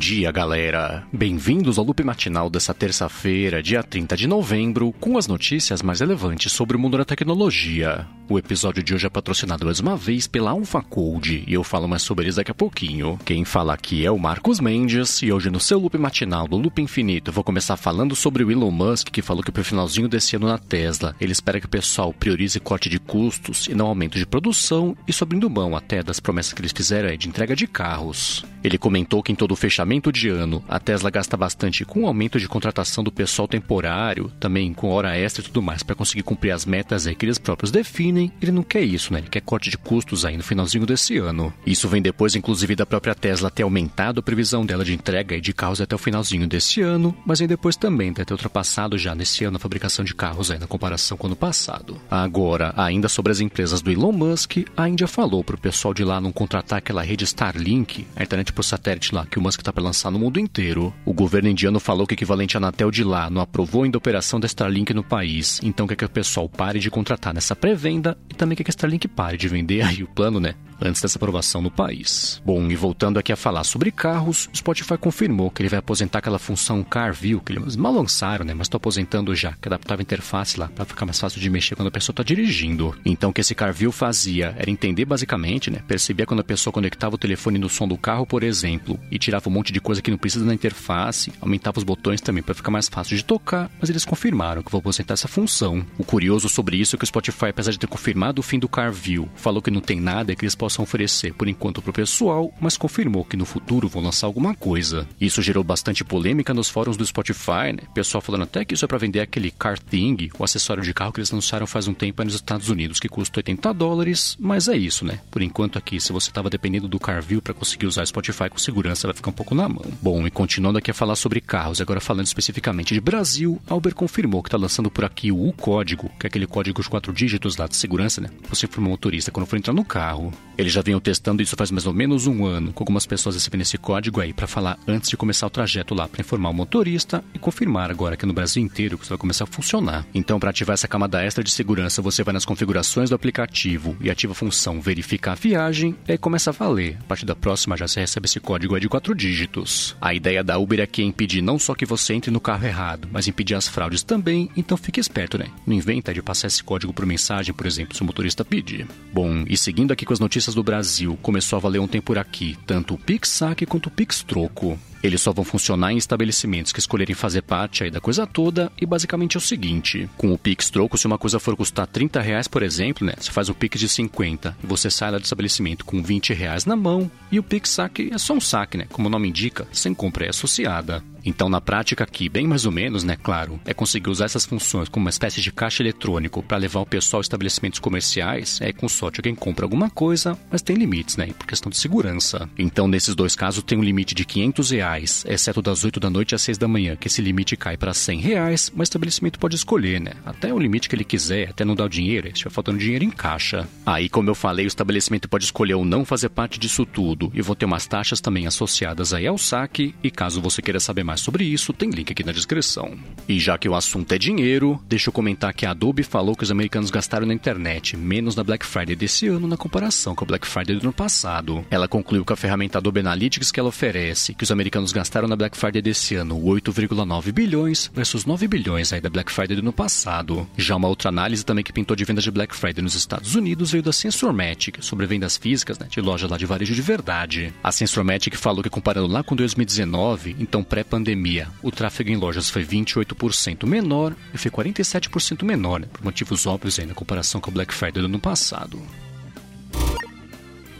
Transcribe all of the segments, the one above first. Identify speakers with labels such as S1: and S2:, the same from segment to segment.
S1: dia, galera! Bem-vindos ao loop matinal dessa terça-feira, dia 30 de novembro, com as notícias mais relevantes sobre o mundo da tecnologia. O episódio de hoje é patrocinado mais uma vez pela Alpha Code e eu falo mais sobre eles daqui a pouquinho. Quem fala aqui é o Marcos Mendes e hoje no seu loop matinal do Loop Infinito vou começar falando sobre o Elon Musk que falou que pro finalzinho desse ano na Tesla ele espera que o pessoal priorize corte de custos e não aumento de produção e sobrando mão até das promessas que eles fizeram de entrega de carros. Ele comentou que em todo o fechamento de ano a Tesla gasta bastante com o aumento de contratação do pessoal temporário, também com hora extra e tudo mais para conseguir cumprir as metas que eles próprios definem ele não quer isso, né? Ele quer corte de custos aí no finalzinho desse ano. Isso vem depois, inclusive, da própria Tesla ter aumentado a previsão dela de entrega de carros até o finalzinho desse ano, mas vem depois também de ter ultrapassado já nesse ano a fabricação de carros aí na comparação com o ano passado. Agora, ainda sobre as empresas do Elon Musk, a Índia falou pro pessoal de lá não contratar aquela rede Starlink, a internet por satélite lá que o Musk tá para lançar no mundo inteiro. O governo indiano falou que o equivalente à Anatel de lá não aprovou ainda a operação da Starlink no país, então quer que o pessoal pare de contratar nessa pré-venda e também quer que a Starlink pare de vender aí o plano, né? Antes dessa aprovação no país. Bom, e voltando aqui a falar sobre carros, o Spotify confirmou que ele vai aposentar aquela função Car View, que eles mal lançaram, né? Mas estou aposentando já, que adaptava a interface lá para ficar mais fácil de mexer quando a pessoa está dirigindo. Então, o que esse Car View fazia era entender basicamente, né? Percebia quando a pessoa conectava o telefone no som do carro, por exemplo, e tirava um monte de coisa que não precisa na interface, aumentava os botões também para ficar mais fácil de tocar, mas eles confirmaram que vão aposentar essa função. O curioso sobre isso é que o Spotify, apesar de ter confirmado o fim do Car View, falou que não tem nada que eles possam oferecer por enquanto para o pessoal, mas confirmou que no futuro vão lançar alguma coisa. Isso gerou bastante polêmica nos fóruns do Spotify, né? Pessoal falando até que isso é para vender aquele Car Thing, o acessório de carro que eles lançaram faz um tempo nos Estados Unidos, que custa 80 dólares, mas é isso, né? Por enquanto aqui, se você estava dependendo do CarView para conseguir usar Spotify com segurança, vai ficar um pouco na mão. Bom, e continuando aqui a falar sobre carros, agora falando especificamente de Brasil, a Uber confirmou que está lançando por aqui o U-código, que é aquele código de quatro dígitos lá de segurança, né? Você informa o motorista quando for entrar no carro. Eles já vinham testando isso faz mais ou menos um ano, com algumas pessoas recebendo esse código aí para falar antes de começar o trajeto lá para informar o motorista e confirmar agora que no Brasil inteiro que isso vai começar a funcionar. Então, para ativar essa camada extra de segurança, você vai nas configurações do aplicativo e ativa a função verificar a viagem e aí começa a valer. A partir da próxima já você recebe esse código aí de quatro dígitos. A ideia da Uber aqui é impedir não só que você entre no carro errado, mas impedir as fraudes também, então fique esperto, né? Não inventa de passar esse código por mensagem, por exemplo, se o motorista pedir. Bom, e seguindo aqui com as notícias do Brasil, começou a valer ontem por aqui tanto o Pix Saque quanto o Pix Troco. Eles só vão funcionar em estabelecimentos que escolherem fazer parte aí da coisa toda e basicamente é o seguinte, com o Pix troco, se uma coisa for custar 30 reais, por exemplo, né, você faz um Pix de 50 e você sai lá do estabelecimento com 20 reais na mão e o Pix saque é só um saque, né, como o nome indica, sem compra é associada. Então, na prática aqui, bem mais ou menos, né, claro, é conseguir usar essas funções como uma espécie de caixa eletrônico para levar o pessoal a estabelecimentos comerciais, é com sorte alguém compra alguma coisa, mas tem limites, né, por questão de segurança. Então, nesses dois casos, tem um limite de 500 reais, exceto das 8 da noite às 6 da manhã, que esse limite cai para 100 reais, mas o estabelecimento pode escolher, né, até o limite que ele quiser, até não dar o dinheiro, se estiver faltando dinheiro em caixa. Aí, como eu falei, o estabelecimento pode escolher ou não fazer parte disso tudo, e vão ter umas taxas também associadas aí ao saque, e caso você queira saber mais sobre isso, tem link aqui na descrição. E já que o assunto é dinheiro, deixa eu comentar que a Adobe falou que os americanos gastaram na internet menos na Black Friday desse ano na comparação com a Black Friday do ano passado. Ela concluiu que a ferramenta Adobe Analytics que ela oferece, que os americanos gastaram na Black Friday desse ano 8,9 bilhões versus 9 bilhões aí da Black Friday do ano passado. Já uma outra análise também que pintou de vendas de Black Friday nos Estados Unidos veio da Sensormatic, sobre vendas físicas né, de lojas lá de varejo de verdade. A Sensormatic falou que comparando lá com 2019, então pré-pandemia, o tráfego em lojas foi 28% menor e foi 47% menor, né, por motivos óbvios aí na comparação com o Black Friday do ano passado.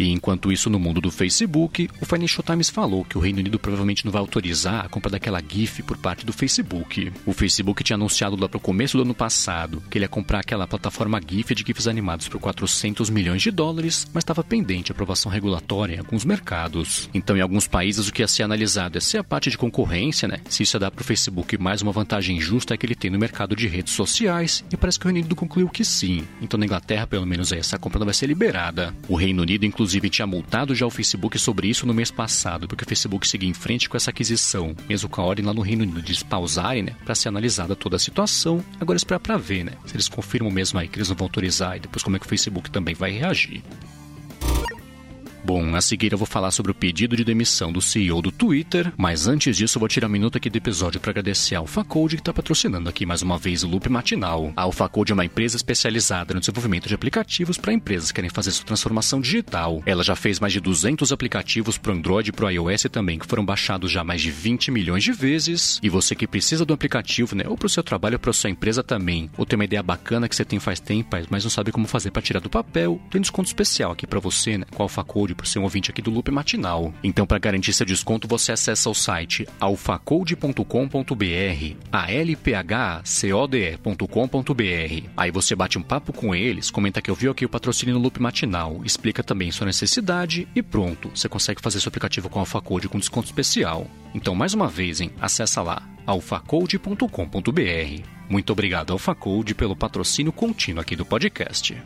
S1: E enquanto isso, no mundo do Facebook, o Financial Times falou que o Reino Unido provavelmente não vai autorizar a compra daquela GIF por parte do Facebook. O Facebook tinha anunciado lá para o começo do ano passado que ele ia comprar aquela plataforma GIF de GIFs animados por 400 milhões de dólares, mas estava pendente aprovação regulatória em alguns mercados. Então, em alguns países, o que ia ser analisado é se a parte de concorrência, né? Se isso ia dar para o Facebook mais uma vantagem justa que ele tem no mercado de redes sociais, e parece que o Reino Unido concluiu que sim. Então, na Inglaterra, pelo menos, essa compra não vai ser liberada. O Reino Unido, inclusive, inclusive tinha multado já o Facebook sobre isso no mês passado, porque o Facebook seguia em frente com essa aquisição, mesmo com a ordem lá no Reino Unido de pausarem, né, para ser analisada toda a situação. Agora esperar para ver, né, se eles confirmam mesmo aí que eles não vão autorizar e depois como é que o Facebook também vai reagir. Bom, a seguir eu vou falar sobre o pedido de demissão do CEO do Twitter, mas antes disso eu vou tirar um minuto aqui do episódio para agradecer a AlphaCode que está patrocinando aqui mais uma vez o Loop Matinal. A AlphaCode é uma empresa especializada no desenvolvimento de aplicativos para empresas que querem fazer sua transformação digital. Ela já fez mais de 200 aplicativos para Android e para iOS também, que foram baixados já mais de 20 milhões de vezes. E você que precisa do aplicativo, né, ou para o seu trabalho ou para sua empresa também, ou tem uma ideia bacana que você tem faz tempo, mas não sabe como fazer para tirar do papel, tem desconto especial aqui para você, né, com a AlphaCode por ser um ouvinte aqui do Loop Matinal. Então, para garantir seu desconto, você acessa o site alfacode.com.br, alphcode.com.br. Aí você bate um papo com eles, comenta que eu vi aqui o patrocínio no Loop Matinal, explica também sua necessidade e pronto, você consegue fazer seu aplicativo com AlphaCode com desconto especial. Então, mais uma vez, hein, acessa lá alfacode.com.br. Muito obrigado AlphaCode pelo patrocínio contínuo aqui do podcast.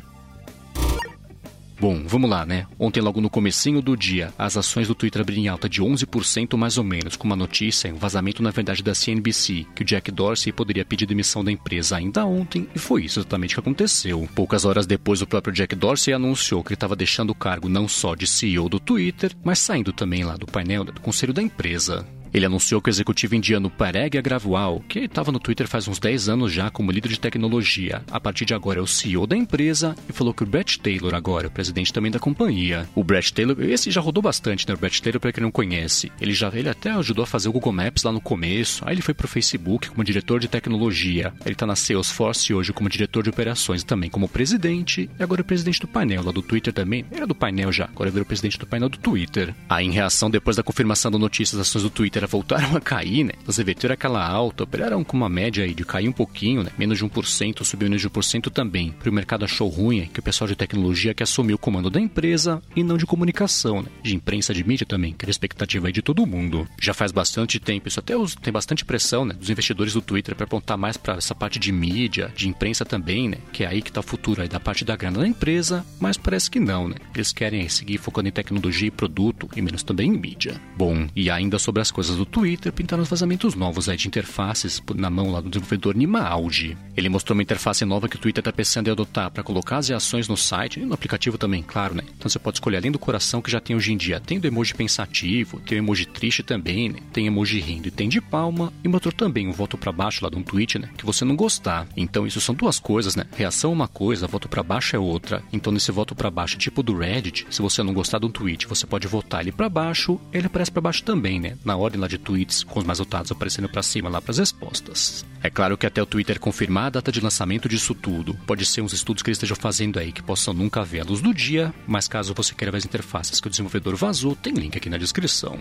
S1: Bom, vamos lá, né? Ontem, logo no comecinho do dia, as ações do Twitter abriram em alta de 11% mais ou menos, com uma notícia, um vazamento na verdade da CNBC, que o Jack Dorsey poderia pedir demissão da empresa ainda ontem, e foi isso exatamente que aconteceu. Poucas horas depois, o próprio Jack Dorsey anunciou que ele estava deixando o cargo não só de CEO do Twitter, mas saindo também lá do painel do conselho da empresa. Ele anunciou que o executivo indiano Parag Agrawal, que estava no Twitter faz uns 10 anos já como líder de tecnologia, a partir de agora é o CEO da empresa e falou que o Brett Taylor agora é o presidente também da companhia. O Brett Taylor, esse já rodou bastante, né? O Brett Taylor, para quem não conhece, ele já ele até ajudou a fazer o Google Maps lá no começo, aí ele foi pro Facebook como diretor de tecnologia, ele tá na Salesforce hoje como diretor de operações também como presidente, e agora é presidente do painel lá do Twitter também. Era do painel já, agora virou presidente do painel do Twitter. Aí, em reação, depois da confirmação da notícia, as ações do Twitter voltaram a cair, né? Você vê, aquela alta, operaram com uma média aí de cair um pouquinho, né? Menos de 1%, subiu menos de 1% também. Porque o mercado achou ruim que o pessoal de tecnologia que assumiu o comando da empresa e não de comunicação, né? De imprensa, de mídia também, que era a expectativa aí de todo mundo. Já faz bastante tempo, isso até tem bastante pressão, né? Dos investidores do Twitter para apontar mais para essa parte de mídia, de imprensa também, né? Que é aí que tá o futuro aí da parte da grana da empresa, mas parece que não, né? Eles querem seguir focando em tecnologia e produto e menos também em mídia. Bom, e ainda sobre as coisas do Twitter, pintaram os vazamentos novos aí de interfaces na mão lá do desenvolvedor Nimaudi. Ele mostrou uma interface nova que o Twitter está pensando em adotar para colocar as reações no site e no aplicativo também, claro, né? Então você pode escolher além do coração que já tem hoje em dia. Tem do emoji pensativo, tem o emoji triste também, né? Tem emoji rindo e tem de palma. E mostrou também um voto para baixo lá de um tweet, né? Que você não gostar. Então isso são duas coisas, né? Reação é uma coisa, voto para baixo é outra. Então nesse voto para baixo, tipo do Reddit, se você não gostar de um tweet, você pode votar ele para baixo, ele aparece para baixo também, né? Na ordem lá de tweet tweets com os mais votados aparecendo para cima lá para as respostas. É claro que até o Twitter confirmar a data de lançamento disso tudo, pode ser uns estudos que eles estejam fazendo aí que possam nunca ver a luz do dia, mas caso você queira ver as interfaces que o desenvolvedor vazou, tem link aqui na descrição.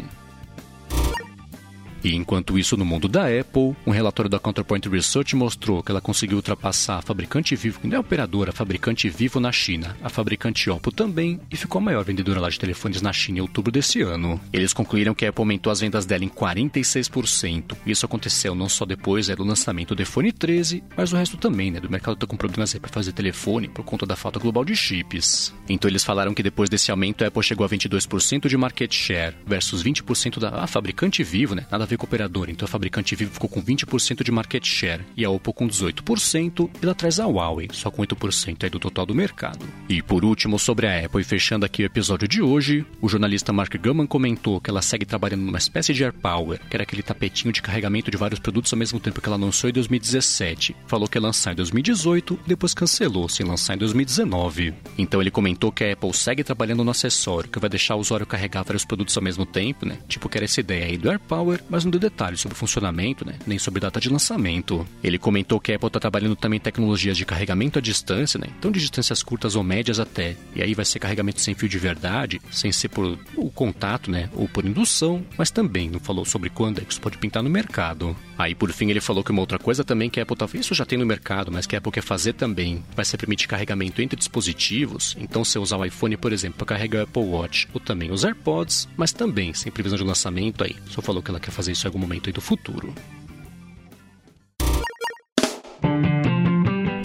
S1: E enquanto isso, no mundo da Apple, um relatório da Counterpoint Research mostrou que ela conseguiu ultrapassar a fabricante Vivo, que não é operadora, a fabricante Vivo na China, a fabricante Oppo também, e ficou a maior vendedora lá de telefones na China em outubro desse ano. Eles concluíram que a Apple aumentou as vendas dela em 46%. Isso aconteceu não só depois é, do lançamento do iPhone 13, mas o resto também, né? Do mercado está com problemas para fazer telefone por conta da falta global de chips. Então eles falaram que depois desse aumento a Apple chegou a 22% de market share versus 20% da fabricante Vivo, né? Nada a operadora, então a fabricante Vivo ficou com 20% de market share e a Oppo com 18% e lá atrás a Huawei, só com 8% aí do total do mercado. E por último, sobre a Apple, e fechando aqui o episódio de hoje, o jornalista Mark Gurman comentou que ela segue trabalhando numa espécie de AirPower, que era aquele tapetinho de carregamento de vários produtos ao mesmo tempo que ela lançou em 2017. Falou que ia lançar em 2018 e depois cancelou, sem lançar em 2019. Então ele comentou que a Apple segue trabalhando no acessório, que vai deixar o usuário carregar vários produtos ao mesmo tempo, né? Tipo que era essa ideia aí do AirPower, mas deu detalhes sobre o funcionamento, né? nem sobre data de lançamento. Ele comentou que a Apple está trabalhando também tecnologias de carregamento à distância, né? então de distâncias curtas ou médias até. E aí vai ser carregamento sem fio de verdade, sem ser por o contato, né? ou por indução, mas também não falou sobre quando é que isso pode pintar no mercado. Aí por fim ele falou que uma outra coisa também que a Apple tá, isso já tem no mercado, mas que a Apple quer fazer também, vai ser permitir carregamento entre dispositivos. Então se usar o iPhone, por exemplo, para carregar o Apple Watch ou também os AirPods, mas também sem previsão de lançamento aí. Só falou que ela quer fazer isso em algum momento do futuro.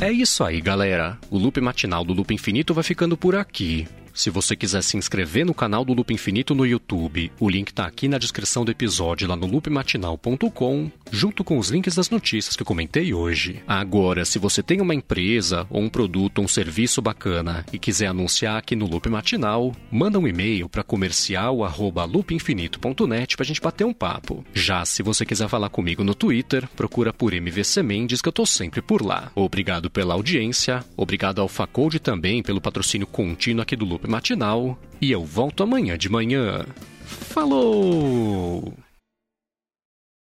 S1: É isso aí, galera. O loop matinal do Loop Infinito vai ficando por aqui. Se você quiser se inscrever no canal do Loop Infinito no YouTube, o link está aqui na descrição do episódio lá no loopmatinal.com, junto com os links das notícias que eu comentei hoje. Agora, se você tem uma empresa ou um produto ou um serviço bacana e quiser anunciar aqui no Loop Matinal, manda um e-mail para comercial@loopinfinito.net para a gente bater um papo. Já se você quiser falar comigo no Twitter, procura por MVC Mendes que eu tô sempre por lá. Obrigado pela audiência, obrigado ao Facode também pelo patrocínio contínuo aqui do Loop Matinal e eu volto amanhã de manhã. Falou!